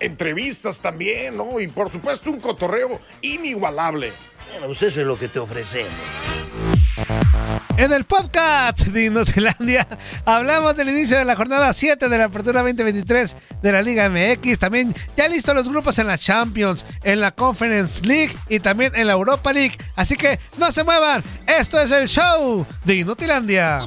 Entrevistas también, ¿no? Y por supuesto un cotorreo inigualable. Bueno, pues eso es lo que te ofrecemos. En el podcast de Inutilandia hablamos del inicio de la jornada 7 de la Apertura 2023 de la Liga MX. También ya listos los grupos en la Champions, en la Conference League y también en la Europa League. Así que no se muevan. Esto es el show de Inutilandia.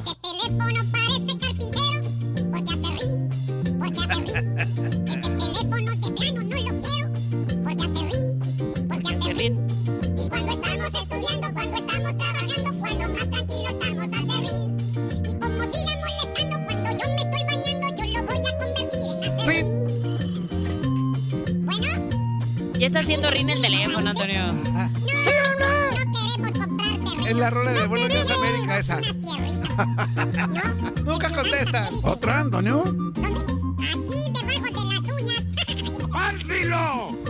Haciendo rin el teléfono, Antonio. no, no, no queremos comprarte ring. Es la rola de Buenos Días América esa. Unas tierritas. ¿No? Nunca contesta. ¿Otra, Antonio? ¿Dónde? Aquí debajo de las uñas. ¡Pánfilo!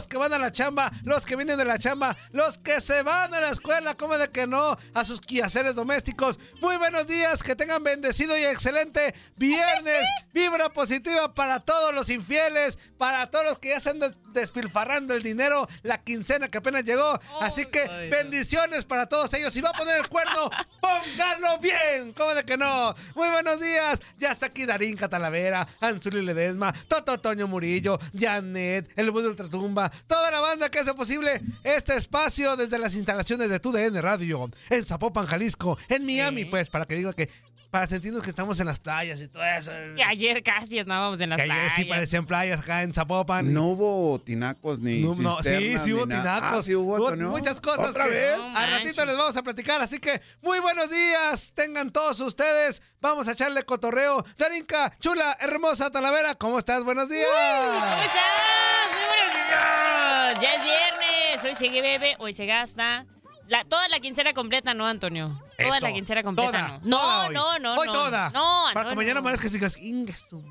Los que van a la chamba, los que vienen de la chamba, los que se van a la escuela, como de que no, a sus quehaceres domésticos. Muy buenos días, que tengan bendecido y excelente viernes. Vibra positiva para todos los infieles, para todos los que ya están des- despilfarrando el dinero, la quincena que apenas llegó. Así que bendiciones para todos ellos. Si va a poner el cuerno, póngalo bien. ¿Cómo de que no? Muy buenos días. Ya está aquí Darín Catalavera, Anzuli Ledesma, Toto Toño Murillo, Janet, el bus de Ultratumba, toda la banda que hace posible este espacio desde las instalaciones de TUDN Radio, en Zapopan, Jalisco, en Miami, pues, para que diga que, para sentirnos que estamos en las playas y todo eso. Que ayer casi estábamos en las Que ayer playas. sí parecían playas acá en Zapopan. No hubo tinacos ni No, no, sí, cisternas sí hubo tinacos. Ah, sí hubo, Antonio. muchas cosas. ¿Otra que vez? No manches. ratito les vamos a platicar. Así que muy buenos días. Tengan todos ustedes. Vamos a echarle cotorreo. Darinka, chula, hermosa Talavera. ¿Cómo estás? Buenos días. ¿Cómo estás? Muy buenos días. Ya es viernes. Hoy se bebe, hoy se gasta. La, toda la quincena completa, ¿no, Antonio? Toda Eso. la quincena completa, Toda, ¿no? toda No, hoy. no, no, Hoy no. toda. No, Para que no, mañana no. amanezcas y digas.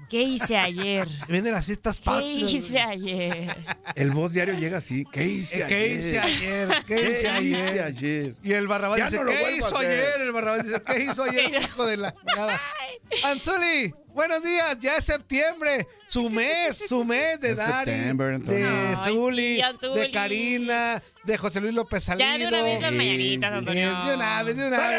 ¿Qué hice ayer? Vienen las fiestas ¿Qué patrias. hice ayer? El voz diario llega así. ¿Qué hice ayer? ¿Qué hice ayer? ¿Qué ¿Qué hice hice ayer? ayer? Y el Barrabás Ya dice, no lo ¿qué hizo hacer". ayer? El Barrabás dice, ¿qué hizo ayer? Hijo de la nada. Anzuli, buenos días. Ya es septiembre. Su mes, su mes de Dari, de Zuli, Anzuli. de Karina, de José Luis López Salido. Ya de una vez las mañanitas. Antonio. De una vez, de una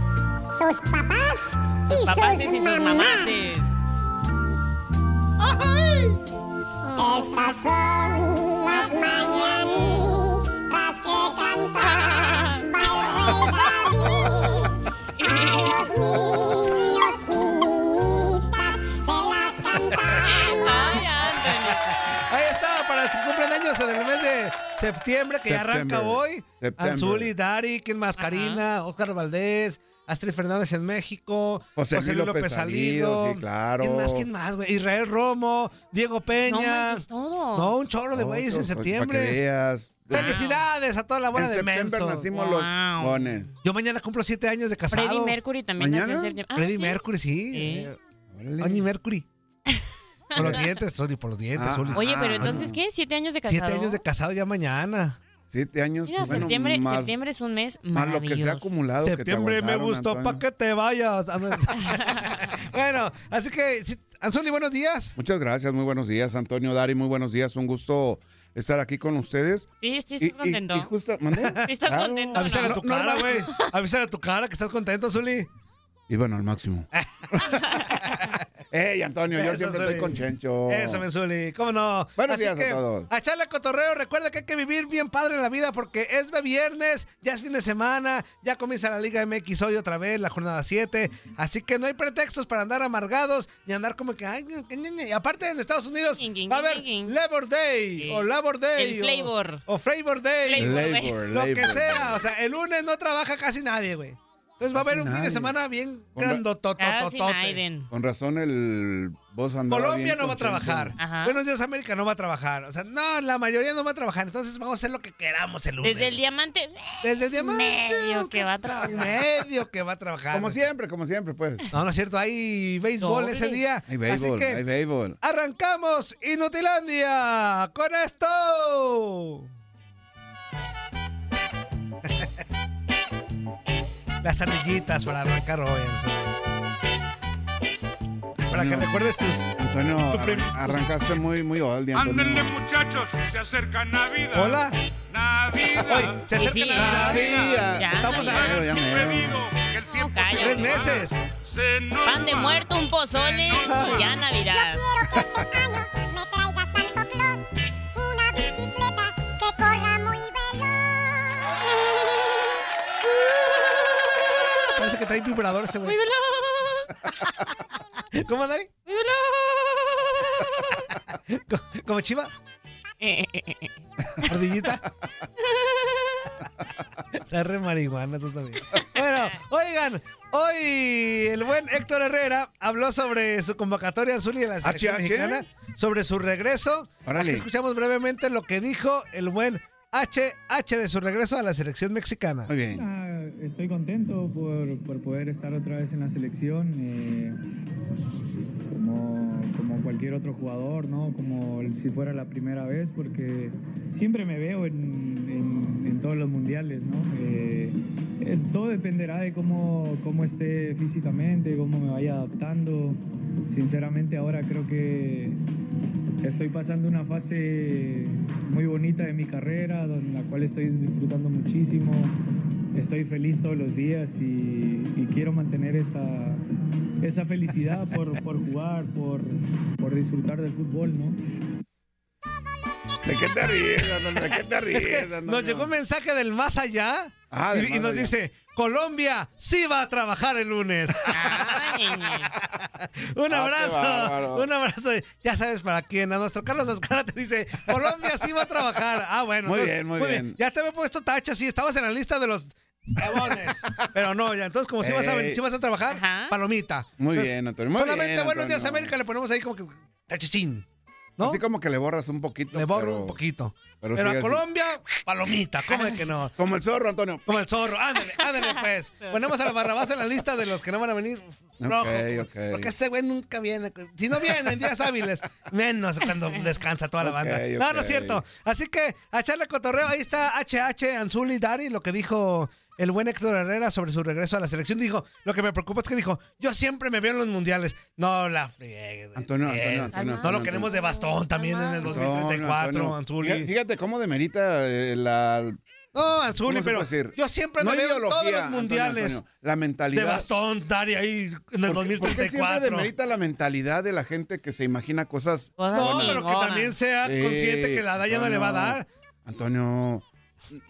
Sus papás y Papás sus, y sus mamás. mamases. Estas son las mañanitas que rey David. A los niños y niñitas se las cantaba. Ay. Ahí está, para los que cumplen años en el mes de septiembre, que ya arranca hoy. Septiembre. Anzuli, Dari. Karina, Oscar Valdés, Astrid Fernández en México, José Luis López Salido, sí, claro. ¿Quién más? ¿Quién más, güey? Israel Romo, Diego No Peña. manches, todo. No, un chorro de güeyes en Para que septiembre. veas. Felicidades a toda la bola En de septiembre mensos. nacimos Wow. los bones. Yo mañana cumplo siete años de casado. Freddie Mercury también ¿Mañana? nació en septiembre. Ah, Freddie ¿sí? Mercury, sí. Eh. Annie Mercury. Por los dientes, sorry, por los dientes, Ah. Oye, pero Ah, entonces, no. ¿qué? ¿Siete años de casado? Siete años de casado ya mañana. Siete años. Mira, bueno, septiembre, más, septiembre es un mes más lo que se ha acumulado. que te Septiembre me gustó para que te vayas. Ah, no bueno, así que, sí, Anzuli, buenos días. Muchas gracias, muy buenos días, Antonio Dari, muy buenos días, un gusto estar aquí con ustedes. Sí, sí, Y- estás contento. Y, y ¿mandé? Sí, estás Claro. contento. Avísale a no. tu cara, güey. Avísale a tu cara que estás contento, Zuli. Y bueno, al máximo. Ey, Antonio, yo Eso, siempre estoy con Chencho. Eso, mi Zuli, ¿cómo no? Buenos Así días a que, todos. A echarle cotorreo, recuerda que hay que vivir bien padre en la vida porque es viernes, ya es fin de semana, ya comienza la Liga MX hoy otra vez, la jornada 7. Así que no hay pretextos para andar amargados ni andar como que. Ay, y aparte en Estados Unidos va a haber. Labor Day Sí. o Labor Day. El o- flavor. O, Flavor Day. Flavor. Labor, Lo que sea. O sea, el lunes no trabaja casi nadie, güey. Entonces va a haber un fin de semana bien grandotototote. Con razón el andaba Colombia bien no va a trabajar. Ajá. Buenos días América no va a trabajar. O sea, no, la mayoría no va a trabajar. Entonces vamos a hacer lo que queramos el lunes. Desde el diamante. Desde el diamante. Medio que va a trabajar. Medio que va a trabajar. Como siempre, como siempre, pues. No, no es cierto. Hay béisbol Sobre. ese día. Hay béisbol, Así que hay béisbol. arrancamos Inutilandia con esto. Las ardillitas para arrancar hoy. Para que recuerdes tus... Antonio, arran- arrancaste muy, muy Antonio. Ándenle muchachos, se acerca Navidad. Hola. Navidad. Hoy se Sí, acerca sí. la Navidad. Ya, Estamos ya. a Pero ya cállate. se tres meses. Pan de muerto, un pozole y ya Navidad. Quiero trae vibrador ese Muy güey. ¿Cómo, veloz. ¿Como- ¿Como chiva? ¿Ardillita? Está re marihuana tú también. Bueno, oigan, hoy el buen Héctor Herrera habló sobre su convocatoria azul y de la selección mexicana, sobre su regreso. Órale. Aquí escuchamos brevemente lo que dijo el buen HH de su regreso a la selección mexicana. Muy bien. Ah, Estoy contento por, por poder estar otra vez en la selección, eh, como, como cualquier otro jugador, ¿no? Como si fuera la primera vez, porque siempre me veo en, en- en todos los mundiales, ¿no? Eh, eh, todo dependerá de cómo, cómo esté físicamente, cómo me vaya adaptando. Sinceramente ahora creo que estoy pasando una fase muy bonita de mi carrera, en la cual estoy disfrutando muchísimo. Estoy feliz todos los días y, y quiero mantener esa, esa felicidad por, por jugar, por, por disfrutar del fútbol, ¿no? ¿De qué te ríes? ¿De qué te ríes, Es que nos llegó un mensaje del más allá Ah, y, y nos allá. dice, Colombia sí va a trabajar el lunes. Un Ah, abrazo, un abrazo. Ya sabes para quién. A nuestro Carlos Oscara te dice, Colombia sí va a trabajar. Ah, bueno. Muy entonces, bien, muy bien. Ya te había puesto tacha, sí, estabas en la lista de los. Pero no, ya, entonces como si vas a, sí vas a trabajar, Ajá. palomita. Muy Entonces, bien, Antonio. Muy solamente bien, Buenos Días Antonio. América le ponemos ahí como que tachicín. ¿No? Así como que le borras un poquito. le borro pero- un poquito. pero a así. Colombia, palomita. ¿Cómo de que no? Como el zorro, Antonio. Como el zorro. Ándale, ándale, pues. Ponemos a la Barrabás en la lista de los que no van a venir rojo. Porque este güey nunca viene. Si no viene en días hábiles, menos cuando descansa toda la banda. No, no es cierto. Así que a echarle cotorreo. Ahí está HH Anzuli Dari, lo que dijo el buen Héctor Herrera sobre su regreso a la selección. Dijo, lo que me preocupa es que dijo, yo siempre me veo en los mundiales. No la friegue. güey. Antonio, Antonio, Eh, Antonio, No lo queremos de bastón también en el Antonio, 2034, Antonio. Anzuli. Fíjate- cómo demerita eh, la. No, Anzuli, ¿Cómo se pero decir? yo siempre no me veo en todos los mundiales. Antonio, la mentalidad. De bastón, Dari, ahí en el ¿Por qué- por qué siempre 2034. demerita la mentalidad de la gente que se imagina cosas? No, buenas? pero que también sea Sí, consciente que la edad ya no le va a dar. Antonio,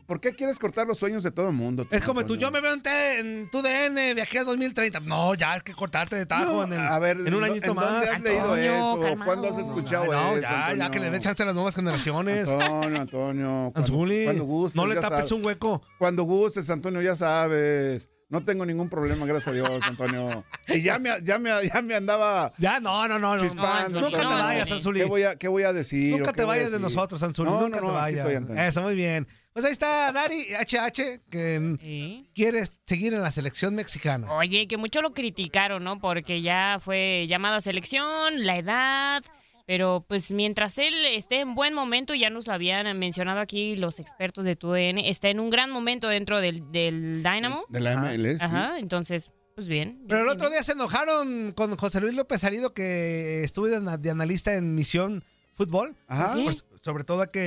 ¿por qué quieres cortar los sueños de todo el mundo? Es como tú, yo me veo en, T- en tu DN de aquí al 2030. No, ya hay que cortarte de tajo No, en, el- a ver, en un ¿en añito dónde más. has leído Antonio, eso? calmado. ¿Cuándo has escuchado Ay, no, eso? ya, ya Antonio? que le dé chance a las nuevas generaciones. Antonio, Antonio. Cuando, Anzuli, cuando gustes, no le tapes sabes. un hueco. Cuando gustes, Antonio, ya sabes. No tengo ningún problema, gracias a Dios, Antonio. Y ya me, ya me, ya me andaba Ya, no, no, no. no. chispando. no, Nunca te no, vayas, no. Anzuli. ¿Qué voy a, qué voy a decir? Nunca te a vayas de nosotros, Anzuli. No, Nunca no, te no, aquí vayas. estoy, Antonio. Eso, muy bien. Pues ahí está Dari HH, que mm, quiere seguir en la selección mexicana. Oye, que mucho lo criticaron, ¿no? Porque ya fue llamado a selección, la edad. Pero pues mientras él esté en buen momento, ya nos lo habían mencionado aquí los expertos de TUDN, está en un gran momento dentro del, del Dynamo. De la MLS. sí. Ajá, entonces, pues bien. Pero el otro día se enojaron con José Luis López Salido, que estuvo de, ana- de analista en Misión Fútbol. Ajá. Pues, sobre todo hay que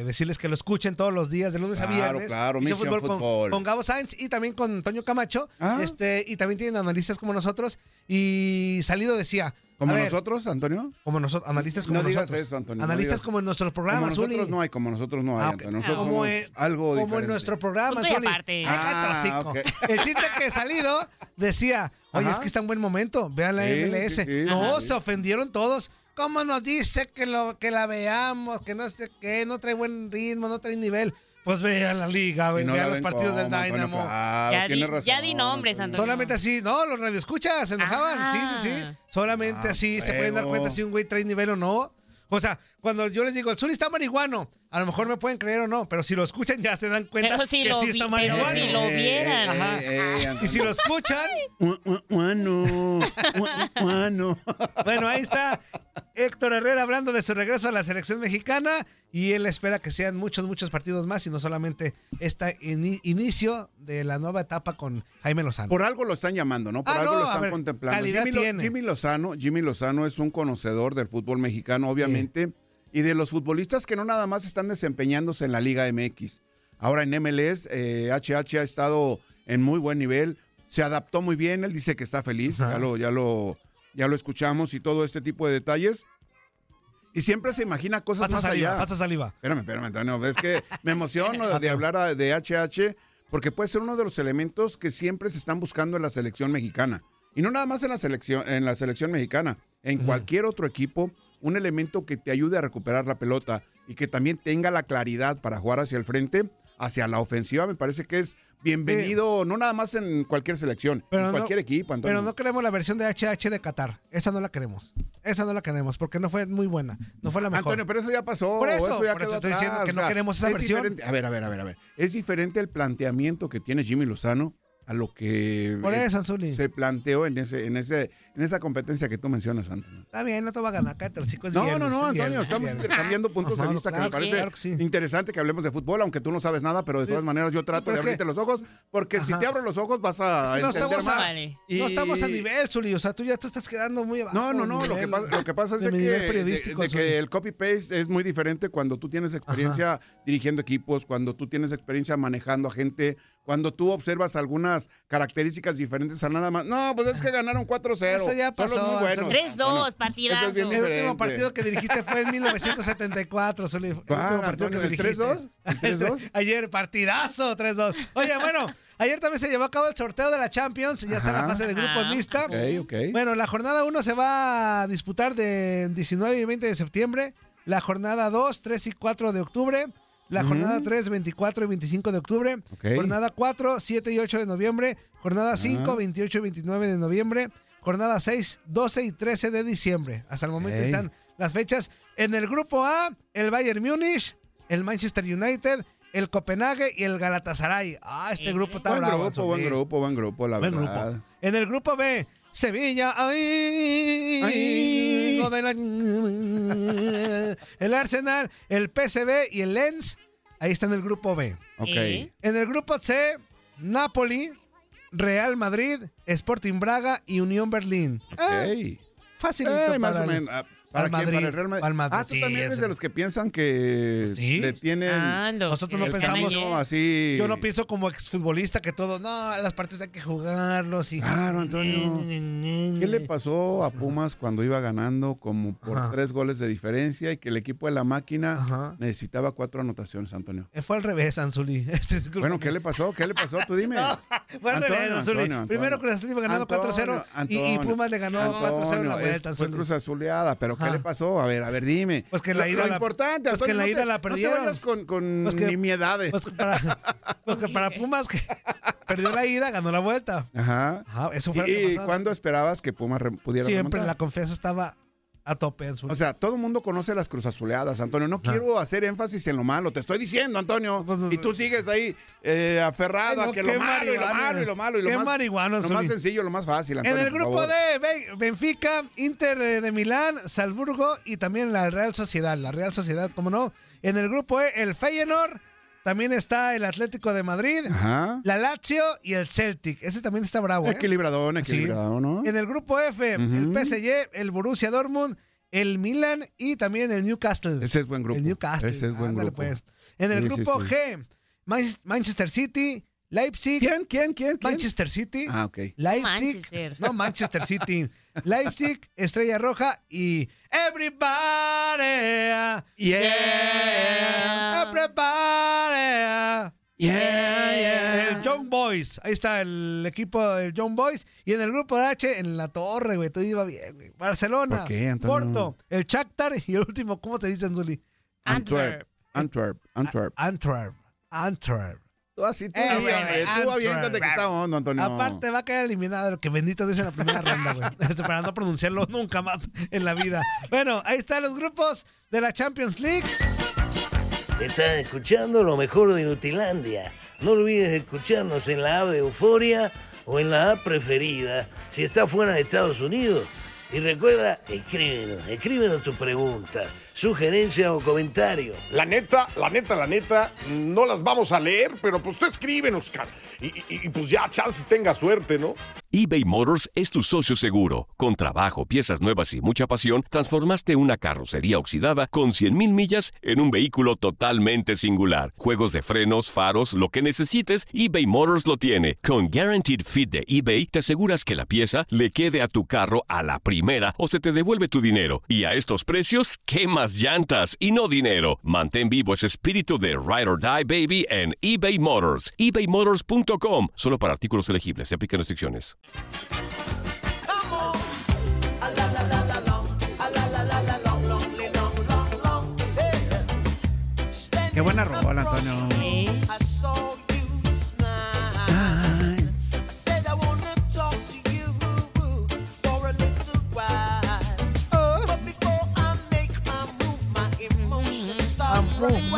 eh, decirles que lo escuchen todos los días, de lunes a Claro, viernes. claro, Misión Misión con- Fútbol. Con, Gabo Sainz y también con Antonio Camacho. Ah. Este, y también tienen analistas como nosotros. Y Salido decía. ¿Como ver, nosotros, Antonio? Como nosotros, analistas como No digas nosotros. eso, Antonio, no Analistas digas- como en nuestros Como programas, nosotros Zuli. no hay, como nosotros no hay, Ah. Antonio. Nosotros como somos en, algo como diferente. en nuestro programa, Punto Zuli. Ah. El chiste que salido decía, oye, Ajá. es que está en buen momento, vean la Sí, MLS. sí, sí, no, sí. se ofendieron todos. ¿Cómo nos dice que lo que la veamos, que no sé qué, no trae buen ritmo, no trae nivel? Pues vean la liga, vean no la los partidos del cómo, Antonio, Dynamo. claro, Ya di- razón, ya di nombres, Antonio. Solamente así, no, los radioescuchas se enojaban, sí, sí, sí. Ah. Solamente Ah, así se pueden dar cuenta si un güey trae nivel o no. O sea, cuando yo les digo, el Zuli está marihuano, a lo mejor me pueden creer o no, pero si lo escuchan ya se dan cuenta Pero si que lo sí está pero marihuano. si lo vieran. Ajá. Eh, Y si lo escuchan, gu- guano. bueno, ahí está Héctor Herrera hablando de su regreso a la selección mexicana y él espera que sean muchos, muchos partidos más y no solamente este ini- inicio de la nueva etapa con Jaime Lozano. Por algo lo están llamando, ¿no? Por Ah, algo no, lo están ver, contemplando. Jimmy, Lo- tiene. Jimmy Lozano, Jimmy Lozano es un conocedor del fútbol mexicano, obviamente, y de los futbolistas que no nada más están desempeñándose en la Liga MX. Ahora en MLS, eh, HH ha estado en muy buen nivel, se adaptó muy bien, él dice que está feliz, ya lo, ya lo, ya lo escuchamos y todo este tipo de detalles. Y siempre se imagina cosas Pasa más saliva, allá. pasa saliva. Espérame, espérame. Es que me emociono de hablar a- de HH porque puede ser uno de los elementos que siempre se están buscando en la selección mexicana. Y no nada más en la selección, en la selección mexicana, en cualquier otro equipo, un elemento que te ayude a recuperar la pelota y que también tenga la claridad para jugar hacia el frente, hacia la ofensiva, me parece que es bienvenido, no nada más en cualquier selección, en no- cualquier equipo, Antonio. Pero no queremos la versión de HH de Qatar. Esa no la queremos. Esa no la queremos porque no fue muy buena. No fue la mejor. Antonio, pero eso ya pasó. Por eso, ya por eso quedó estoy diciendo que o no queremos esa es versión. diferente. A ver, a ver, a ver, a ver. Es diferente el planteamiento que tiene Jimmy Lozano a lo que Por eso, Anzuli. se planteó en ese, en ese, en esa competencia que tú mencionas antes. Está bien, no te va a ganar. Los chicos. No, no, no, Antonio, estamos intercambiando puntos de vista claro que me parece claro que sí. interesante que hablemos de fútbol, aunque tú no sabes nada, pero de todas maneras yo trato de abrirte los ojos, porque si te abro los ojos vas a Es que no entender más. a- Vale. Y- No estamos a nivel, Zuli. O sea, tú ya te estás quedando muy abajo. No, no, no. Lo que, pasa, lo que pasa es de de- de que el copy-paste es muy diferente cuando tú tienes experiencia dirigiendo equipos, cuando tú tienes experiencia manejando a gente, cuando tú observas algunas características diferentes a nada más. No, pues es que ganaron 4-0. Eso ya Son los pasó, muy buenos. eso- 3-2, Bueno, partidazo. eso es bien El último partido que dirigiste fue en 1974, Zuli. El último ¿Cuál, partido Antonio? ¿El dirigiste. 3-2? ¿El 3-2? Ayer, partidazo, 3-2. Oye, bueno, ayer también se llevó a cabo el sorteo de la Champions. Ya está la fase de grupos Ajá. lista. Ok, ok. Bueno, la jornada 1 se va a disputar de 19 y 20 de septiembre. La jornada 2, 3 y 4 de octubre. La jornada 3, 24 y 25 de octubre. Ok. Jornada 4, 7 y 8 de noviembre. Jornada 5, 28 y 29 de noviembre. Jornada 6, 12 y 13 de diciembre. Hasta el momento están las fechas. En el grupo A, el Bayern Múnich, el Manchester United, el Copenhague y el Galatasaray. Ah, este grupo está Buen bravo. grupo, buen grupo, buen grupo, la Buen verdad. grupo. En el grupo B, Sevilla, ay, Ay. no de la- el Arsenal, el PSV y el Lens. Ahí está en el grupo B. Ok. ¿Eh? En el grupo C, Napoli, Real Madrid, Sporting Braga y Unión Berlín. Ah, Ok. facilito Eh, más para o el- menos. ¿Para al quién? Madrid, Para el Real Madrid. al Madrid, Ah, tú sí, también eres de los que piensan que Sí. le tienen Ah, Nosotros no pensamos- no, así. Yo no pienso como exfutbolista que todo, no, las partidos hay que jugarlos y... Claro, Antonio. ¿Qué le pasó a Pumas cuando iba ganando como por Ajá. tres goles de diferencia y que el equipo de la máquina Ajá. necesitaba cuatro anotaciones, Antonio? Eh, Fue al revés, Anzuli. Este. Bueno, ¿qué le pasó? ¿Qué le pasó? Tú dime. Fue al revés, Anzuli. Antonio, Antonio. Primero Cruz Azul iba ganando Antonio, 4-0 y, y Pumas le ganó 4-0 en la vuelta, Fue Anzuli. Cruz Azuleada, pero ¿qué le pasó? A ver, a ver, dime. Pues que la Lo- ida lo la- importante, pues que la no ida te- la No perdieron. te vayas con, con Pues que- nimiedades. Pues que para, pues que para Pumas que, perdió la ida, ganó la vuelta. Ajá. Ajá, eso fue lo que ¿Y, y cuándo esperabas que Pumas pudiera Siempre remontar? la confianza estaba a tope en su. O sea, todo el mundo conoce las cruzazuleadas, Antonio. No quiero hacer énfasis en lo malo. Te estoy diciendo, Antonio. Y tú sigues ahí eh, aferrado Pues, Ay, no, a que lo malo y lo malo y lo malo y lo Qué más, lo más sencillo, lo más fácil, Antonio. en el grupo de Ben- Benfica, Inter de, Milán, Salzburgo y también la Real Sociedad. La Real Sociedad, ¿cómo no? En el grupo E, el Feyenoord. También está el Atlético de Madrid, Ajá. la Lazio y el Celtic. Ese también está bravo, ¿eh? Equilibradón, Sí. equilibradón, ¿no? En el grupo F, el PSG, el Borussia Dortmund, el Milan y también el Newcastle. Ese es buen grupo. El Newcastle. Ese es buen Ándale, grupo. pues. En el Sí, grupo sí. G, Man- Manchester City, Leipzig. ¿Quién? ¿Quién? ¿Quién? quién? Manchester City. Ah, ok. Leipzig. Manchester. No, Manchester City. Leipzig, Estrella Roja y Everybody. Yeah. Everybody. Yeah, yeah. El Young Boys. Ahí está el equipo del Young Boys. Y en el grupo de H, en la torre, güey. Todo iba bien, güey. Barcelona. ¿Por qué, Antonio? Porto. El Shakhtar. Y el último, ¿cómo te dicen, Zuli? Antwerp. Antwerp. Antwerp. Antwerp. Antwerp. Tú así, tú, Eso, hombre, tú aviéntate que está hondo, Antonio. Aparte va a quedar eliminado, lo que bendito dice la primera ronda, güey. Este, Para no pronunciarlo nunca más en la vida. Bueno, ahí están los grupos de la Champions League. Estás escuchando lo mejor de Nutilandia. No olvides escucharnos en la app de Euforia o en la app preferida si estás fuera de Estados Unidos. Y recuerda, escríbenos, escríbenos tu pregunta, sugerencia o comentario. La neta, la neta, la neta, no las vamos a leer, pero pues tú escríbenos, cara. Y, y- y, pues ya, chance tenga suerte, ¿no? eBay Motors es tu socio seguro. Con trabajo, piezas nuevas y mucha pasión, transformaste una carrocería oxidada con 100.000 millas en un vehículo totalmente singular. Juegos de frenos, faros, lo que necesites, eBay Motors lo tiene. Con Guaranteed Fit de eBay, te aseguras que la pieza le quede a tu carro a la primera o se te devuelve tu dinero. Y a estos precios, ¿qué más llantas y no dinero? Mantén vivo ese espíritu de Ride or Die Baby en eBay Motors. ebaymotors.com. Solo para artículos elegibles. Se aplican restricciones. Qué buena rola, Antonio.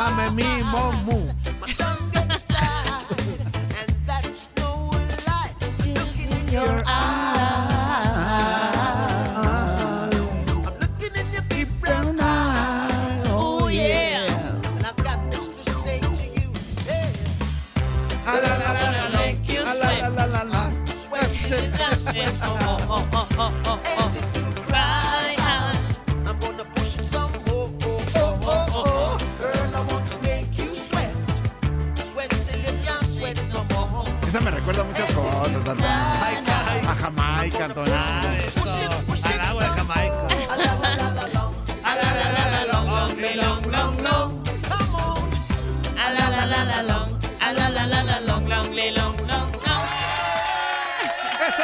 Mamma mia, mon mou. Ah, eso. Al agua de Jamaica. Ah, la, la, la, long, long, long, long, long. Ah, la, la, la, long. Ah, la, la, la, long, long, long, long, long. ¡Eso!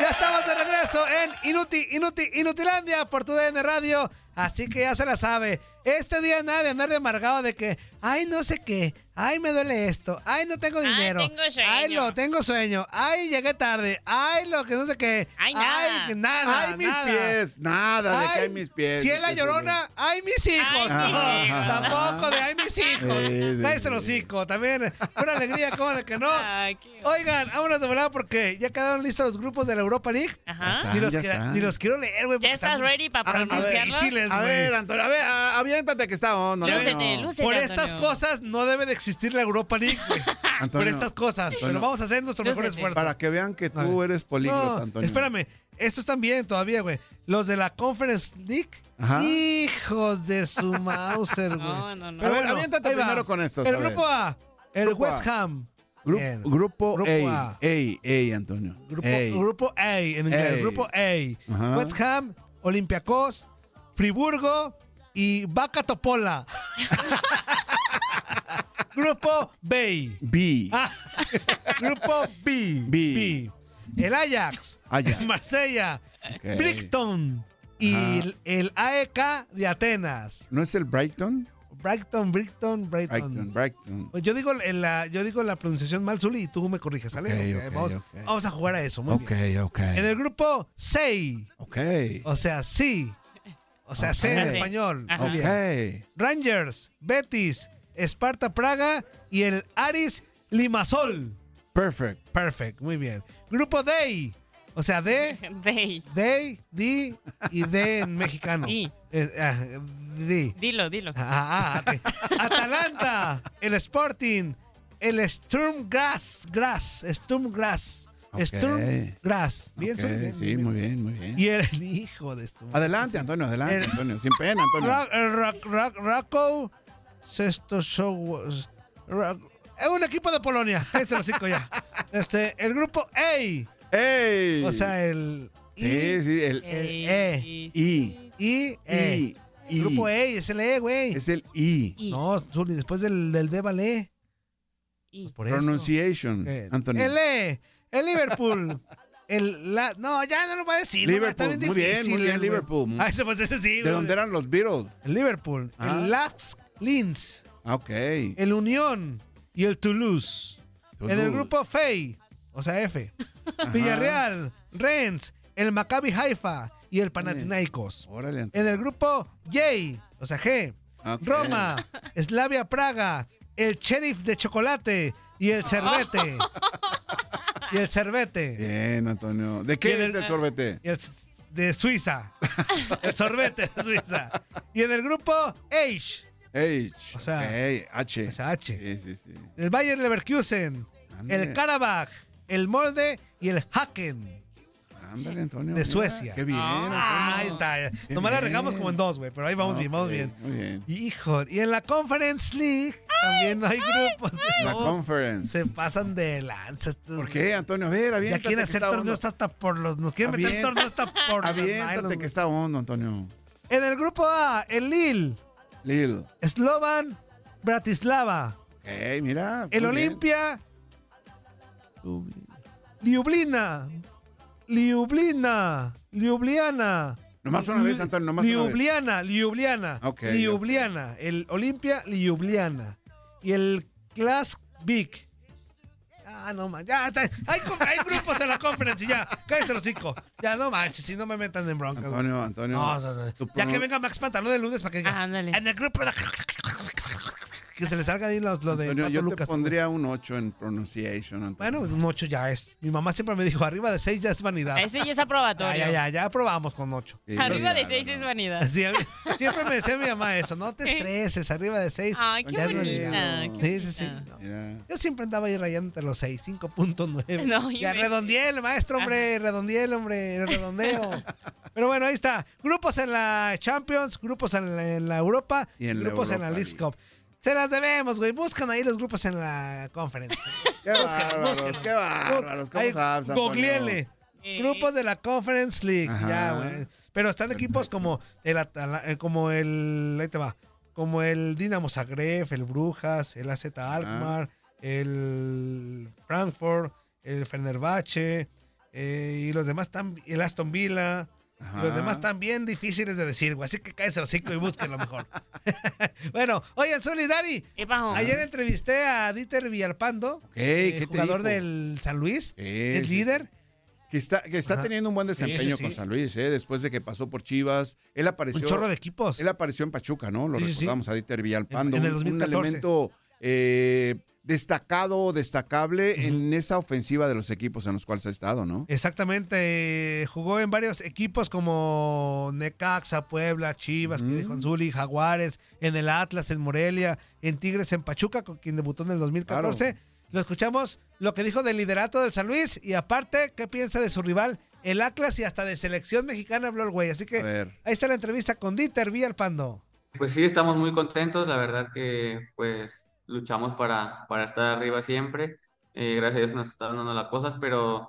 Ya estamos de regreso en Inuti, Inuti, Inutilandia por tu DN Radio. Así que ya se la sabe. Este día nada de andar de amargado de que, ay, no sé qué, ay, me duele esto, ay, no tengo dinero, tengo sueño. ay, no, tengo sueño, ay, llegué tarde, ay, lo que no sé qué, Ay, nada. ay, nada, Ay, mis nada. pies. Nada de que hay mis pies. Si es la llorona, ay, mis hijos. Ay, No, hijos. Tampoco de ay, mis hijos. Sí, sí, Cállese sí. el hocico. También, una alegría, ¿cómo de que no? Ay, qué- Oigan, vámonos de volada porque ya quedaron listos los grupos de la Europa League. Ajá. Ni los, ni los quiero leer, güey. ¿Ya estás están ready para a- a ver, pronunciarlos? A ver, Antonio, a ver, aviéntate que está hondo. Lúcete, lúcete, Por Antonio. estas cosas no debe de existir la Europa League, güey. Por Antonio, estas cosas. Pero Antonio. vamos a hacer nuestro mejor esfuerzo. Para que vean que tú eres políglota, No, Antonio. espérame. Estos están bien todavía, güey. Los de la Conference League. Ajá. Hijos de su Mauser, güey. No, no, no. Pero A ver, aviéntate primero con estos, El a grupo A. El Grupo West A. Ham. Gru- Bien. grupo, Grupo A. A. A, A, Antonio. Grupo, A. grupo A en inglés. A. Grupo A. Ajá. West Ham, Olympiacos, Friburgo y Vaca Topola. grupo B. B. Ah, grupo B. B. El Ajax. Ajax. Marsella. Ok. Brighton. Y el, el AEK de Atenas. ¿No es el Brighton? Brighton, Brighton, Brighton. Brighton, Brighton. Pues yo digo en la, yo digo la pronunciación mal, Zuli, y tú me corriges, ¿sale? Ok, Ok, ok, vamos, ok. vamos a jugar a eso, muy Ok, bien. ok. En el grupo 6, Ok. o sea, sí. O sea, Ok. C en español. Muy bien. Ok. Rangers, Betis, Esparta Praga y el Aris Limasol. Perfect. Perfect, muy bien. Grupo D, o sea, D, Dey. D, D y D en mexicano. Di. Eh, ah, D. Dilo, dilo. Ah, ah. Atalanta, el Sporting, el Sturm Grass, Grass, Sturm Grass, Ok. Sturm Grass. Bien, Ok, Zuli, bien, sí, bien. muy bien, muy bien. Y el hijo de Sturm. Adelante, Antonio, adelante, El- Antonio. Sin pena, Antonio. Ra- Sexto Show. Es un equipo de Polonia. Ese lo cinco ya. Este, el grupo A. ¡Ey! O sea, el Sí, sí, el E. I. I, E. I. El grupo E es el E, güey. Es el I. No, Zuli, después del, del D vale E. y- Por. Pronunciation, Eh, Antonio. El E. El Liverpool. El la, no, ya no lo voy a decir. no, está Liverpool, muy bien, muy bien. Liverpool. Ah, ese pues ese sí. ¿De dónde eran los Beatles? El Liverpool. Ah. El Lask Linz. Ah, Ok. El Unión y el Toulouse. En el grupo FEI, o sea, F. Villarreal, Rennes, el Maccabi Haifa y el Panathinaikos. Órale. En el grupo J, o sea, G. Roma, Slavia Praga, el Sheriff de Chocolate y el Cervete. y el Cervete. Bien, Antonio. ¿De qué es el- sorbete? El de Suiza. el sorbete de Suiza. Y en el grupo H, H. O sea, H. o sea, H. Sí, sí, sí. el Bayer Leverkusen, el Karabakh, el Molde y el Haken. Ándale, Antonio. De mira, Suecia. Qué bien, Ah, ahí está. Qué Nomás la bien. regamos como en dos, güey, pero ahí vamos bien, vamos bien. Muy bien. Hijo, y en la Conference League también hay grupos. de- La conference. Se pasan de lanza. ¿Por qué, Antonio? A ver, Ya aviéntate. quieren que hacer torneos hasta por los. Nos quieren meter Avienta- torneos hasta por los Aviéntate que está hondo, Antonio. En el grupo A, el Lille, Lil. Slovan, Bratislava, Ok, mira. el. Olimpia, Ljubljana, Ljubljana, Ljubljana. Nomás una vez, Antonio, nomás una vez. Ljubljana, Ljubljana. Ok, Ljubljana, el Olimpia, Ljubljana. Y el Class Big. Ah, no manches. Ya, está. Hay, grupos en la conferencia, ya. Cállese los cinco. Ya, no manches, si no me metan en broncas. Antonio, Antonio. No, no, no. Ya que venga Max Pantalón el lunes para que diga. Ah, ándale. En el grupo de... Que se le salga ahí los- lo de Antonio, Pato yo Lucas. te pondría un 8 en pronunciation, Antonio. Bueno, un 8 ya es. Mi mamá siempre me dijo, arriba de 6 ya es vanidad. Ese ya es Ya, aprobatorio. ya, ya, ya probamos con 8. Sí, Arriba de claro, 6 no. es vanidad. Sí, a mí- siempre me decía mi mamá eso, no te estreses, arriba de 6. Ay, qué Ya es bonita. qué Sí, sí, sí. no. Yo siempre andaba ahí rayando entre los 6, 5.9. No, ya inventes. redondeé el maestro, hombre, redondeé el hombre, el redondeo. Pero bueno, ahí está. Grupos en la Champions, grupos en la, en la Europa Y en la grupos en la Europa League Cup. Se las debemos, güey. Buscan ahí los grupos en la conferencia. Qué bárbaros, qué bárbaros. ¿Cómo Ahí, sabes, googleele. Grupos de la Conference League. Ajá. Ya, güey. Pero están equipos como el, Atala- eh, como el. Ahí te va. Como el Dinamo Zagreb, el Brujas, el AZ Alkmaar, el Frankfurt, el Fenerbahce. eh, y los demás están. El Aston Villa. Ajá. Los demás están bien difíciles de decir, güey. Así que cállese los cinco y busquen lo mejor. bueno, oigan, Solidari. Ayer entrevisté a Dieter Villalpando, Ok, eh, ¿qué te jugador del San Luis, Sí, el sí, líder. Que está, que está Ajá. teniendo un buen Sí, sí, desempeño sí. con San Luis, ¿eh? después de que pasó por Chivas. Él apareció. Un chorro de equipos. Él apareció en Pachuca, ¿no? Lo Sí, recordamos a Dieter Villalpando. En- en el un- un, 2014. elemento eh, destacado, destacable en esa ofensiva de los equipos en los cuales ha estado, ¿no? Exactamente, jugó en varios equipos como Necaxa, Puebla, Chivas, que dijo Anzuli, Jaguares, en el Atlas, en Morelia, en Tigres, en Pachuca, con quien debutó en el 2014. Lo escuchamos, lo que dijo del liderato del San Luis y aparte, ¿qué piensa de su rival? El Atlas y hasta de selección mexicana habló el güey. Así A que ver. ahí está la entrevista con Dieter Villalpando. Pues sí, estamos muy contentos, la verdad que pues luchamos para, para estar arriba siempre. Eh, gracias a Dios nos están dando las cosas, pero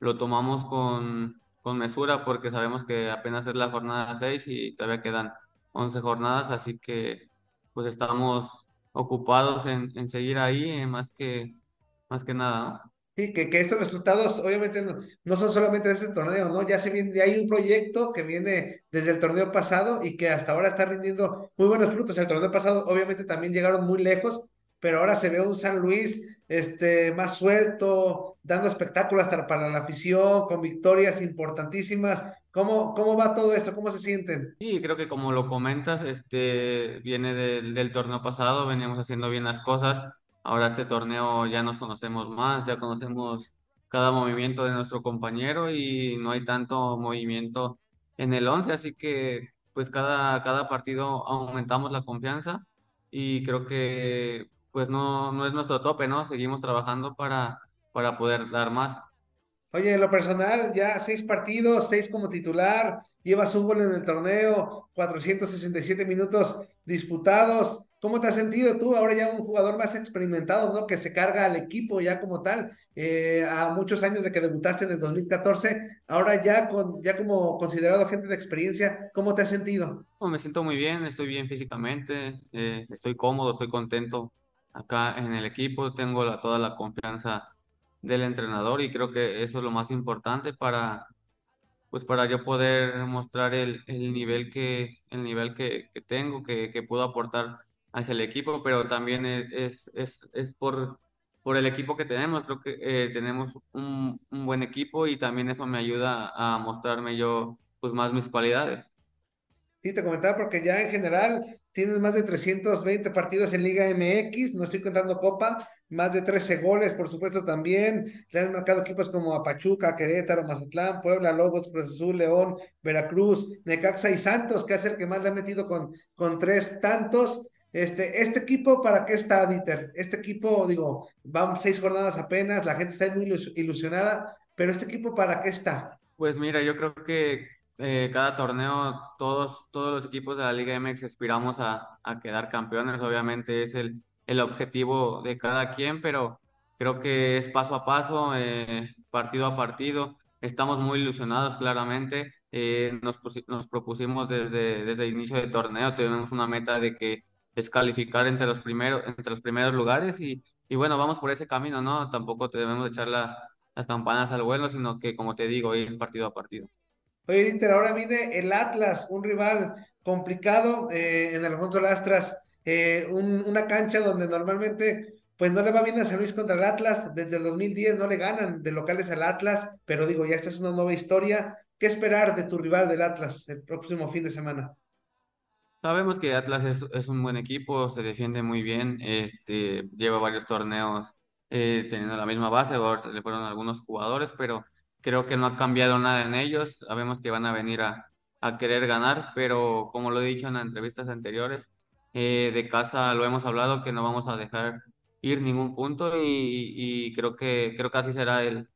lo tomamos con, con mesura porque sabemos que apenas es la jornada 6 y todavía quedan 11 jornadas, así que pues estamos ocupados en, en seguir ahí, eh, más que, más que nada. Sí, que, que estos resultados obviamente no, no son solamente de este torneo, ¿no? Ya se viene, hay un proyecto que viene desde el torneo pasado y que hasta ahora está rindiendo muy buenos frutos. El torneo pasado obviamente también llegaron muy lejos, pero ahora se ve un San Luis este, más suelto, dando espectáculos hasta para la afición, con victorias importantísimas. ¿Cómo, cómo va todo esto? ¿Cómo se sienten? Sí, creo que como lo comentas, este viene del, del torneo pasado, veníamos haciendo bien las cosas. Ahora este torneo ya nos conocemos más, ya conocemos cada movimiento de nuestro compañero y no hay tanto movimiento en el 11, así que pues cada, cada partido aumentamos la confianza y creo que pues no, no es nuestro tope, ¿no? Seguimos trabajando para, para poder dar más. Oye, en lo personal, ya seis partidos, seis como titular, llevas un gol en el torneo, 467 minutos disputados. ¿Cómo te has sentido tú ahora ya un jugador más experimentado, ¿no? Que se carga al equipo ya como tal, eh, a muchos años de que debutaste en el 2014, ahora ya, con, ya como considerado gente de experiencia, ¿cómo te has sentido? Me siento muy bien, estoy bien físicamente, eh, estoy cómodo, estoy contento acá en el equipo, tengo toda la confianza del entrenador y creo que eso es lo más importante para, pues para yo poder mostrar el, el nivel que, el nivel que, tengo, que puedo aportar hacia el equipo, pero también es, es, es por, por el equipo que tenemos. Creo que eh, tenemos un, un, buen equipo y también eso me ayuda a mostrarme yo pues más mis cualidades. Sí, te comentaba porque ya en general tienes más de 320 partidos en Liga MX, no estoy contando Copa, más de 13 goles, por supuesto, también. Le han marcado equipos como a Pachuca, Querétaro, Mazatlán, Puebla, Lobos, Cruz Azul, León, Veracruz, Necaxa y Santos, que es el que más le ha metido con, con tres tantos. Este, este equipo, ¿para qué está, Dieter? Este equipo, digo, van seis jornadas apenas, la gente está muy ilusionada, pero este equipo, ¿para qué está? Pues mira, yo creo que eh, cada torneo, todos, todos los equipos de la Liga MX aspiramos a, a quedar campeones, obviamente es el, el objetivo de cada quien, pero creo que es paso a paso, eh, partido a partido. Estamos muy ilusionados, claramente. Eh, nos, nos propusimos desde, desde el inicio del torneo, tenemos una meta de que es calificar entre los primeros, entre los primeros lugares y, y bueno, vamos por ese camino, ¿no? Tampoco debemos echar la, las campanas al vuelo, sino que, como te digo, ir partido a partido. Oye, Inter, ahora viene el Atlas, un rival complicado eh, en Alfonso Lastras, eh, un, una cancha donde normalmente pues no le va bien a San Luis contra el Atlas, desde el 2010 no le ganan de locales al Atlas, pero digo, ya esta es una nueva historia. ¿Qué esperar de tu rival del Atlas el próximo fin de semana? Sabemos que Atlas es, un buen equipo, se defiende muy bien, este, lleva varios torneos eh, teniendo la misma base, ahora le fueron algunos jugadores, pero creo que no ha cambiado nada en ellos. Sabemos que van a venir a, a querer ganar, pero como lo he dicho en las entrevistas anteriores, eh, de casa lo hemos hablado que no vamos a dejar ir ningún punto y, y creo que creo que así será el,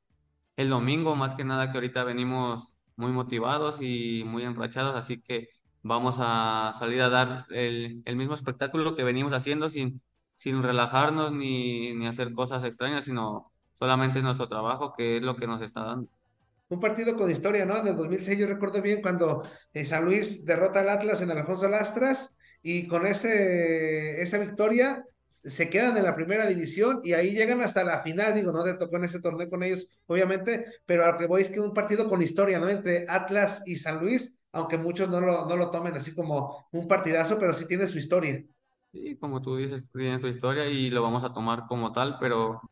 el domingo, más que nada que ahorita venimos muy motivados y muy enrachados, así que vamos a salir a dar el, el, mismo espectáculo que venimos haciendo sin, sin relajarnos ni, ni hacer cosas extrañas, sino solamente nuestro trabajo, que es lo que nos está dando. Un partido con historia, ¿no? En el 2006 yo recuerdo bien cuando eh, San Luis derrota al Atlas en Alfonso Lastras y con ese, esa victoria se quedan en la primera división y ahí llegan hasta la final, digo, no te tocó en ese torneo con ellos, obviamente, pero a lo que voy es que un partido con historia, ¿no? Entre Atlas y San Luis, aunque muchos no lo, no lo tomen así como un partidazo, pero sí tiene su historia. Sí, como tú dices, tiene su historia y lo vamos a tomar como tal, pero,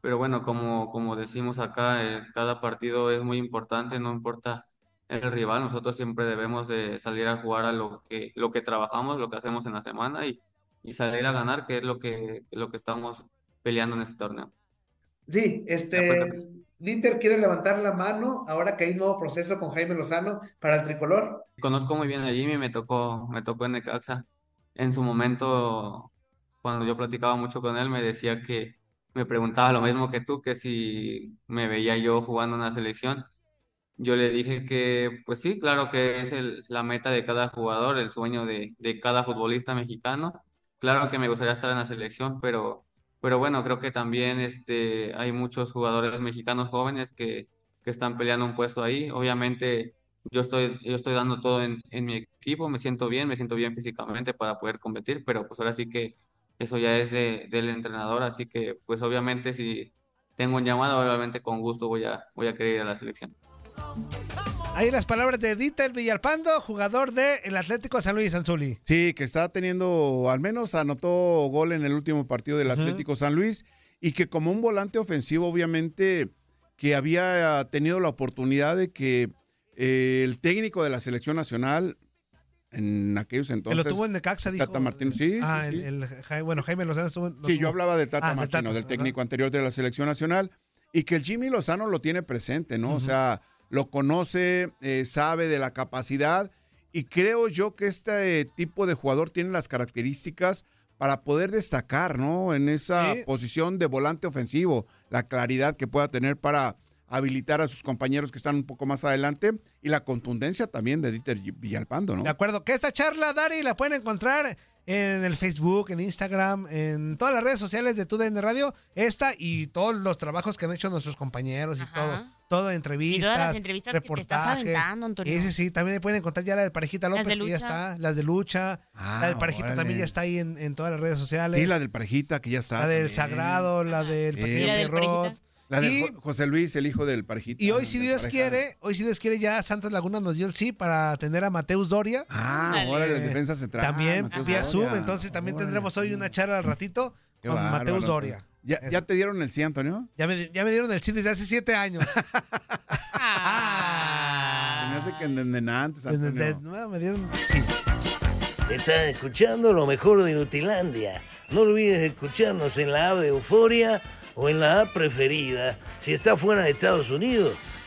pero bueno, como, como decimos acá, eh, cada partido es muy importante, no importa el rival, nosotros siempre debemos de salir a jugar a lo que, lo que trabajamos, lo que hacemos en la semana y, y salir a ganar, que es lo que, lo que estamos peleando en este torneo. Sí, este, Linter quiere levantar la mano ahora que hay un nuevo proceso con Jaime Lozano para el tricolor. Conozco muy bien a Jimmy, me tocó, me tocó en Necaxa. En su momento, cuando yo platicaba mucho con él, me decía que me preguntaba lo mismo que tú, que si me veía yo jugando en la selección. Yo le dije que, pues sí, claro que es el, la meta de cada jugador, el sueño de, de cada futbolista mexicano. Claro que me gustaría estar en la selección, pero pero bueno, creo que también este, hay muchos jugadores mexicanos jóvenes que, que están peleando un puesto ahí. Obviamente yo estoy, yo estoy dando todo en, en, mi equipo, me siento bien, me siento bien físicamente para poder competir, pero pues ahora sí que eso ya es de, del entrenador, así que pues obviamente si, tengo un llamado, obviamente con gusto voy a, voy a querer ir a la selección. Ahí las palabras de Dieter Villalpando, jugador del Atlético San Luis Anzuli. Sí, que está teniendo, al menos anotó gol en el último partido del Atlético San Luis y que como un volante ofensivo, obviamente, que había tenido la oportunidad de que eh, el técnico de la selección nacional en aquellos Que entonces. lo tuvo en Necaxa, dijo. Tata Martino, sí. Ah, sí, el, sí. el Ja- bueno, Jaime Lozano estuvo. lo Sí, tuvo. yo hablaba de Tata Ah, de Martino, Tata, del técnico anterior de la selección nacional, y que el Jimmy Lozano lo tiene presente, ¿no? O sea, lo conoce, eh, sabe de la capacidad, y creo yo que este eh, tipo de jugador tiene las características para poder destacar, ¿no? En esa Sí. posición de volante ofensivo, la claridad que pueda tener para habilitar a sus compañeros que están un poco más adelante y la contundencia también de Dieter Villalpando, ¿no? De acuerdo, que esta charla, Dari, la pueden encontrar en el Facebook, en Instagram, en todas las redes sociales de TUDN Radio. Esta y todos los trabajos que han hecho nuestros compañeros y Ajá. todo. Todo entrevistas, Y todas las entrevistas que te estás aventando, Antonio. Sí, sí. También pueden encontrar ya la del Parejita López, de que ya está. Las de lucha. Ah, la del Parejita órale. también ya está ahí en, en todas las redes sociales. Sí, la del parejita que ya está. La del también. Sagrado, la del. Pequeño ¿Y la del Pierrot. La de Y- José Luis, el hijo del parejita. Y hoy, si Dios pareja. quiere, hoy, si Dios quiere, ya Santos Laguna nos dio el sí para atender a Mateus Doria. Ah, ahora la defensa central. También vía. Zoom, entonces también Órale. tendremos hoy una charla al ratito Qué con. Mateus Doria. ¿Ya, ¿Ya te dieron el sí, Antonio? Ya me, ya me dieron el sí desde hace siete años. Ah. Se me hace que desde antes, De- de- Antonio. no, me dieron. Estás escuchando lo mejor de Nutilandia. No olvides escucharnos en la app de Euforia o en la app preferida si estás fuera de Estados Unidos.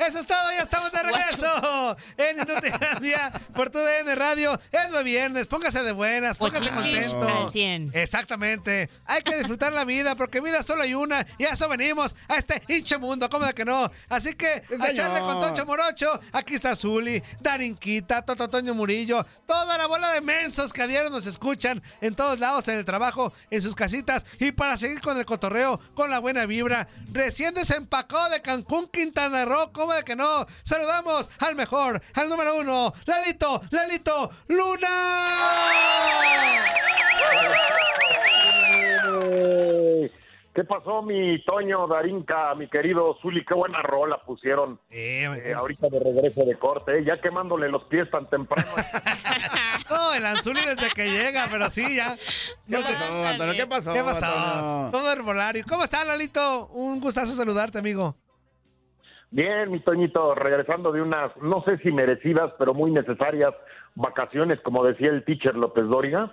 Eso es todo, ya estamos de regreso en Nutilandia por tu DN Radio. Es muy viernes, póngase de buenas, póngase contento. al 100. Exactamente. Hay que disfrutar la vida porque vida solo hay una y a eso venimos a este hinche mundo, ¿cómo de que no? Así que a echarle con Tocho Morocho. Aquí está Zuli, Darinquita, Toto Toño Murillo, toda la bola de mensos que a diario nos escuchan en todos lados, en el trabajo, en sus casitas y para seguir con el cotorreo, con la buena vibra. Recién desempacó de Cancún, Quintana Roo, ¿cómo de que no? Saludamos al mejor, al número uno, Lalito, Lalito, Luna. ¿Qué pasó, mi Toño Darinka, mi querido Zuli? Qué buena rola pusieron Eh, eh, ahorita de regreso de corte, eh, ya quemándole los pies tan temprano. No, el Anzuli desde que llega, pero sí, ya. ¿Qué pasó, Antonio? ¿Qué pasó? ¿Qué pasó? Antonio? Todo herbolario. ¿Cómo está, Lalito? Un gustazo saludarte, amigo. Bien, mi Toñito, regresando de unas, no sé si merecidas, pero muy necesarias vacaciones, como decía el teacher López Dóriga.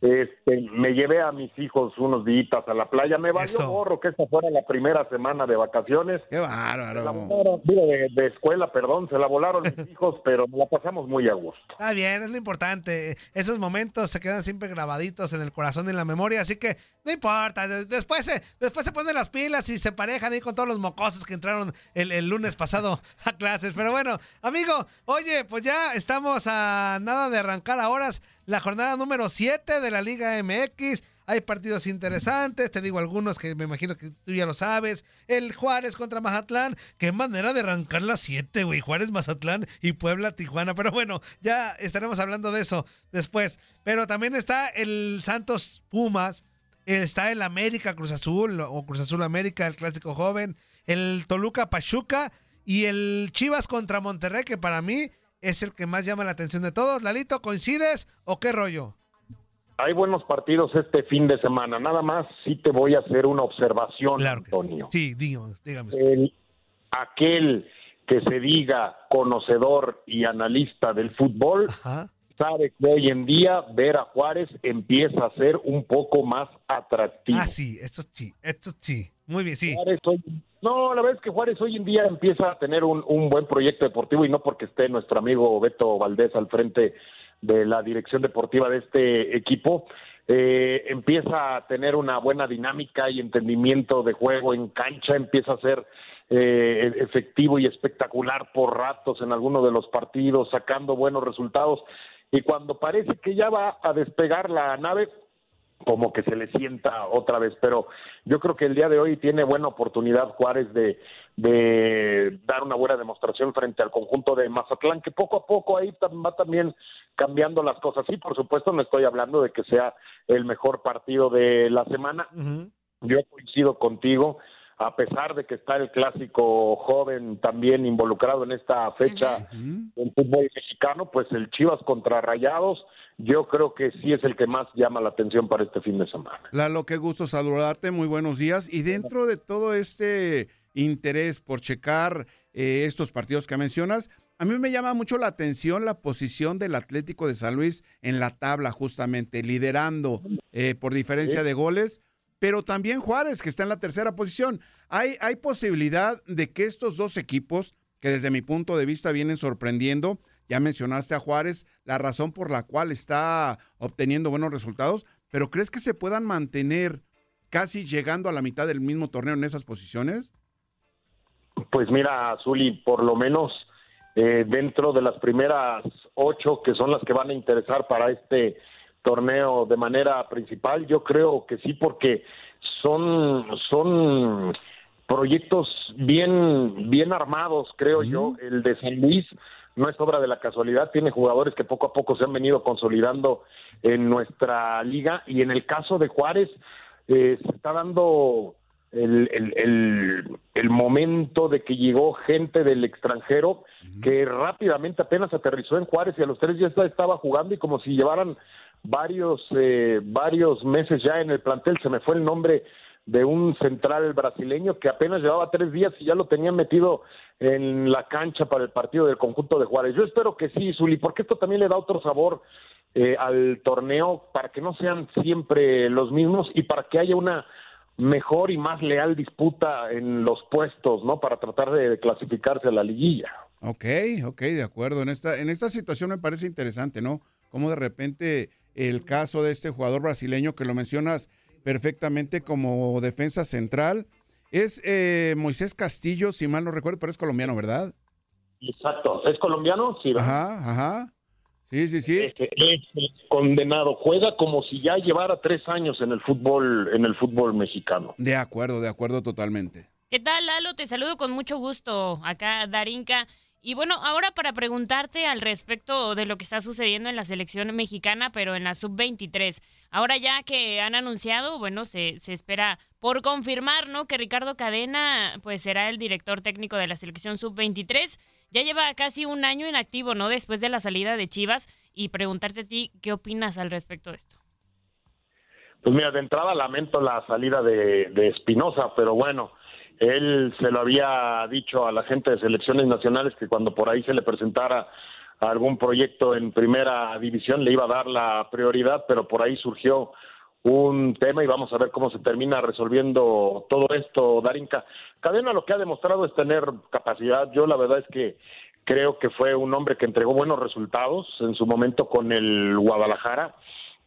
Este, me llevé a mis hijos unos días a la playa. Me valió Eso. gorro que esta fuera la primera semana de vacaciones. Qué Se la bárbaro. volaron, digo, de, de escuela, perdón, se la volaron mis hijos, pero la pasamos muy a gusto. Está bien, es lo importante. Esos momentos se quedan siempre grabaditos en el corazón y en la memoria, así que no importa. De- Después se, después se ponen las pilas y se parejan ahí con todos los mocosos que entraron el, el lunes pasado a clases. Pero bueno, amigo, oye, pues ya estamos a nada de arrancar a horas la jornada número 7 de la Liga MX. Hay partidos interesantes, te digo algunos que me imagino que tú ya lo sabes. El Juárez contra Mazatlán. Qué manera de arrancar las 7, güey. Juárez, Mazatlán y Puebla, Tijuana. Pero bueno, ya estaremos hablando de eso después. Pero también está el Santos Pumas. Está el América Cruz Azul o Cruz Azul América, el clásico joven. El Toluca Pachuca y el Chivas contra Monterrey, que para mí es el que más llama la atención de todos. Lalito, ¿coincides o qué rollo? Hay buenos partidos este fin de semana. Nada más sí te voy a hacer una observación, Claro que sí. Antonio. Sí, dígame, dígame. El- aquel que se diga conocedor y analista del fútbol Ajá. Sabe que hoy en día ver a Juárez empieza a ser un poco más atractivo. Ah, sí, esto sí, esto sí. Muy bien, sí. Juárez hoy- no, la verdad es que Juárez hoy en día empieza a tener un, un buen proyecto deportivo y no porque esté nuestro amigo Beto Valdés al frente de la dirección deportiva de este equipo, eh, empieza a tener una buena dinámica y entendimiento de juego en cancha, empieza a ser eh, efectivo y espectacular por ratos en algunos de los partidos, sacando buenos resultados. Y cuando parece que ya va a despegar la nave, como que se le sienta otra vez. Pero yo creo que el día de hoy tiene buena oportunidad Juárez de, de dar una buena demostración frente al conjunto de Mazatlán, que poco a poco ahí va también cambiando las cosas. Sí, por supuesto, no estoy hablando de que sea el mejor partido de la semana. Yo coincido contigo. A pesar de que está el clásico joven también involucrado en esta fecha del fútbol mexicano, pues el Chivas contra Rayados, yo creo que sí es el que más llama la atención para este fin de semana. Lalo, qué gusto saludarte, muy buenos días. Y dentro de todo este interés por checar eh, estos partidos que mencionas, a mí me llama mucho la atención la posición del Atlético de San Luis en la tabla, justamente, liderando eh, por diferencia de goles, pero también Juárez, que está en la tercera posición. Hay, hay posibilidad de que estos dos equipos, que desde mi punto de vista vienen sorprendiendo, ya mencionaste a Juárez, la razón por la cual está obteniendo buenos resultados, pero ¿crees que se puedan mantener casi llegando a la mitad del mismo torneo en esas posiciones? Pues mira, Zuli, por lo menos eh, dentro de las primeras ocho que son las que van a interesar para este torneo de manera principal, yo creo que sí, porque son, son proyectos bien, bien armados, creo yo. El de San Luis no es obra de la casualidad, tiene jugadores que poco a poco se han venido consolidando en nuestra liga. Y en el caso de Juárez eh, se está dando el, el, el, el momento de que llegó gente del extranjero que rápidamente apenas aterrizó en Juárez y a los tres ya estaba jugando y como si llevaran varios eh, varios meses ya en el plantel se me fue el nombre de un central brasileño que apenas llevaba tres días y ya lo tenían metido en la cancha para el partido del conjunto de Juárez. Yo espero que sí, Zuli, porque esto también le da otro sabor eh, al torneo para que no sean siempre los mismos y para que haya una mejor y más leal disputa en los puestos, ¿no? Para tratar de clasificarse a la liguilla. Ok, ok, de acuerdo. En esta, en esta situación me parece interesante, ¿no? Como de repente el caso de este jugador brasileño que lo mencionas perfectamente como defensa central es eh, Moisés Castillo, si mal no recuerdo, pero es colombiano, ¿verdad? Exacto. ¿Es colombiano? Sí. Ajá, ajá. Sí, sí, sí. Es, es condenado. Juega como si ya llevara tres años en el fútbol, en el fútbol mexicano. De acuerdo, de acuerdo totalmente. ¿Qué tal, Lalo? Te saludo con mucho gusto acá, Darinka. Y bueno, ahora para preguntarte al respecto de lo que está sucediendo en la selección mexicana, pero en la sub-23. Ahora ya que han anunciado, bueno, se, se espera por confirmar, ¿no? Que Ricardo Cadena, pues será el director técnico de la selección sub-23. Ya lleva casi un año inactivo, ¿no? Después de la salida de Chivas. Y preguntarte a ti, ¿qué opinas al respecto de esto? Pues mira, de entrada lamento la salida de, Espinosa, pero bueno, él se lo había dicho a la gente de selecciones nacionales que cuando por ahí se le presentara algún proyecto en primera división le iba a dar la prioridad, pero por ahí surgió un tema y vamos a ver cómo se termina resolviendo todo esto, Darinka. Cadena lo que ha demostrado es tener capacidad. Yo la verdad es que creo que fue un hombre que entregó buenos resultados en su momento con el Guadalajara.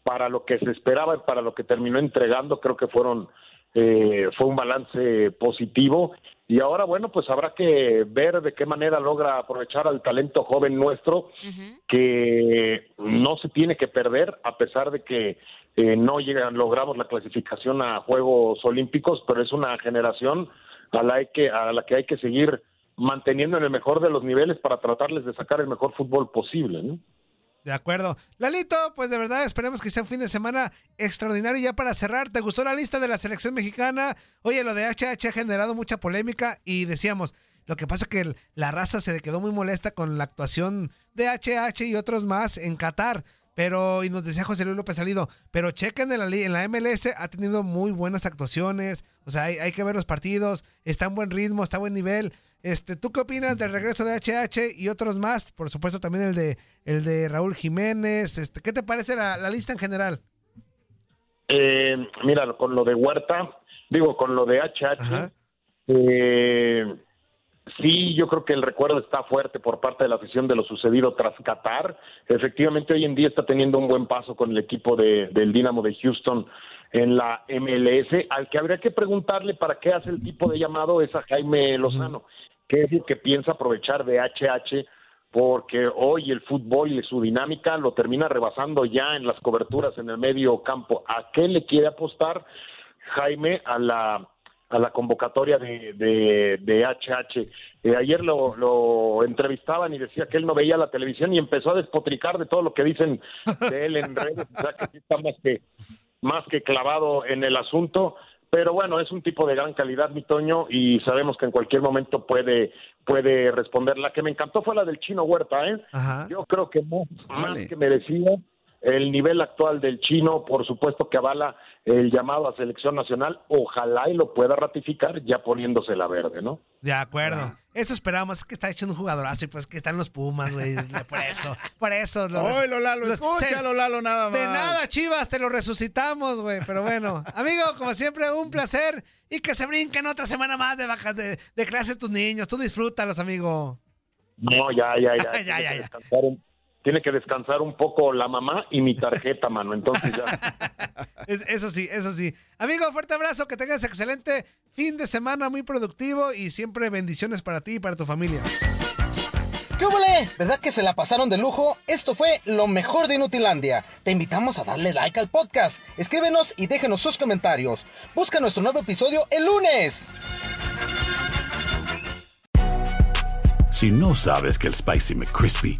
Para lo que se esperaba y para lo que terminó entregando, creo que fueron eh, fue un balance positivo y ahora bueno pues habrá que ver de qué manera logra aprovechar al talento joven nuestro que no se tiene que perder a pesar de que eh, no llegan logramos la clasificación a Juegos Olímpicos pero es una generación a la que a la que hay que seguir manteniendo en el mejor de los niveles para tratarles de sacar el mejor fútbol posible ¿no? De acuerdo. Lalito, pues de verdad esperemos que sea un fin de semana extraordinario. Ya para cerrar, ¿te gustó la lista de la selección mexicana? Oye, lo de HH ha generado mucha polémica y decíamos, lo que pasa es que la raza se quedó muy molesta con la actuación de HH y otros más en Qatar. Pero, y nos decía José Luis López Salido, pero chequen en la, en la MLS, ha tenido muy buenas actuaciones, o sea, hay, hay que ver los partidos, está en buen ritmo, está a buen nivel. Este, ¿Tú qué opinas del regreso de HH y otros más? Por supuesto, también el de, el de Raúl Jiménez. Este, ¿Qué te parece la, la lista en general? Eh, mira, con lo de Huerta, digo, con lo de HH, eh, sí, yo creo que el recuerdo está fuerte por parte de la afición de lo sucedido tras Qatar. Efectivamente, hoy en día está teniendo un buen paso con el equipo de, del Dinamo de Houston en la MLS, al que habría que preguntarle para qué hace el tipo de llamado es a Jaime Lozano, es el que piensa aprovechar de HH porque hoy el fútbol y su dinámica lo termina rebasando ya en las coberturas en el medio campo. ¿A qué le quiere apostar Jaime a la a la convocatoria de, de, de HH? Eh, ayer lo, lo entrevistaban y decía que él no veía la televisión y empezó a despotricar de todo lo que dicen de él en redes, o sea que está más que, más que clavado en el asunto. Pero bueno, es un tipo de gran calidad, mi Toño, y sabemos que en cualquier momento puede, puede responder. La que me encantó fue la del Chino Huerta, ¿eh? Yo creo que más, más que merecía el nivel actual del chino, por supuesto que avala el llamado a selección nacional, ojalá y lo pueda ratificar ya poniéndose la verde, ¿no? De acuerdo. Eso esperamos, es que está echando un jugadorazo y pues que están los Pumas, güey. Por eso, por eso. lo- Oílo, Lalo, los- escúchalo, se- Lalo, nada más. De nada, Chivas, te lo resucitamos, güey. Pero bueno, amigo, como siempre, un placer. Y que se brinquen otra semana más de, vaca- de, de clase tus niños. Tú disfrútalos, amigo. No, ya, ya, ya. Ya, ya, ya. Tiene que descansar un poco la mamá y mi tarjeta, mano. Entonces ya. Es- Eso sí, eso sí. Amigo, fuerte abrazo, que tengas excelente fin de semana, muy productivo y siempre bendiciones para ti y para tu familia. ¿Qué huele? ¿Verdad que se la pasaron de lujo? Esto fue lo mejor de Inutilandia. Te invitamos a darle like al podcast. Escríbenos y déjenos sus comentarios. Busca nuestro nuevo episodio el lunes. Si no sabes que el Spicy McCrispy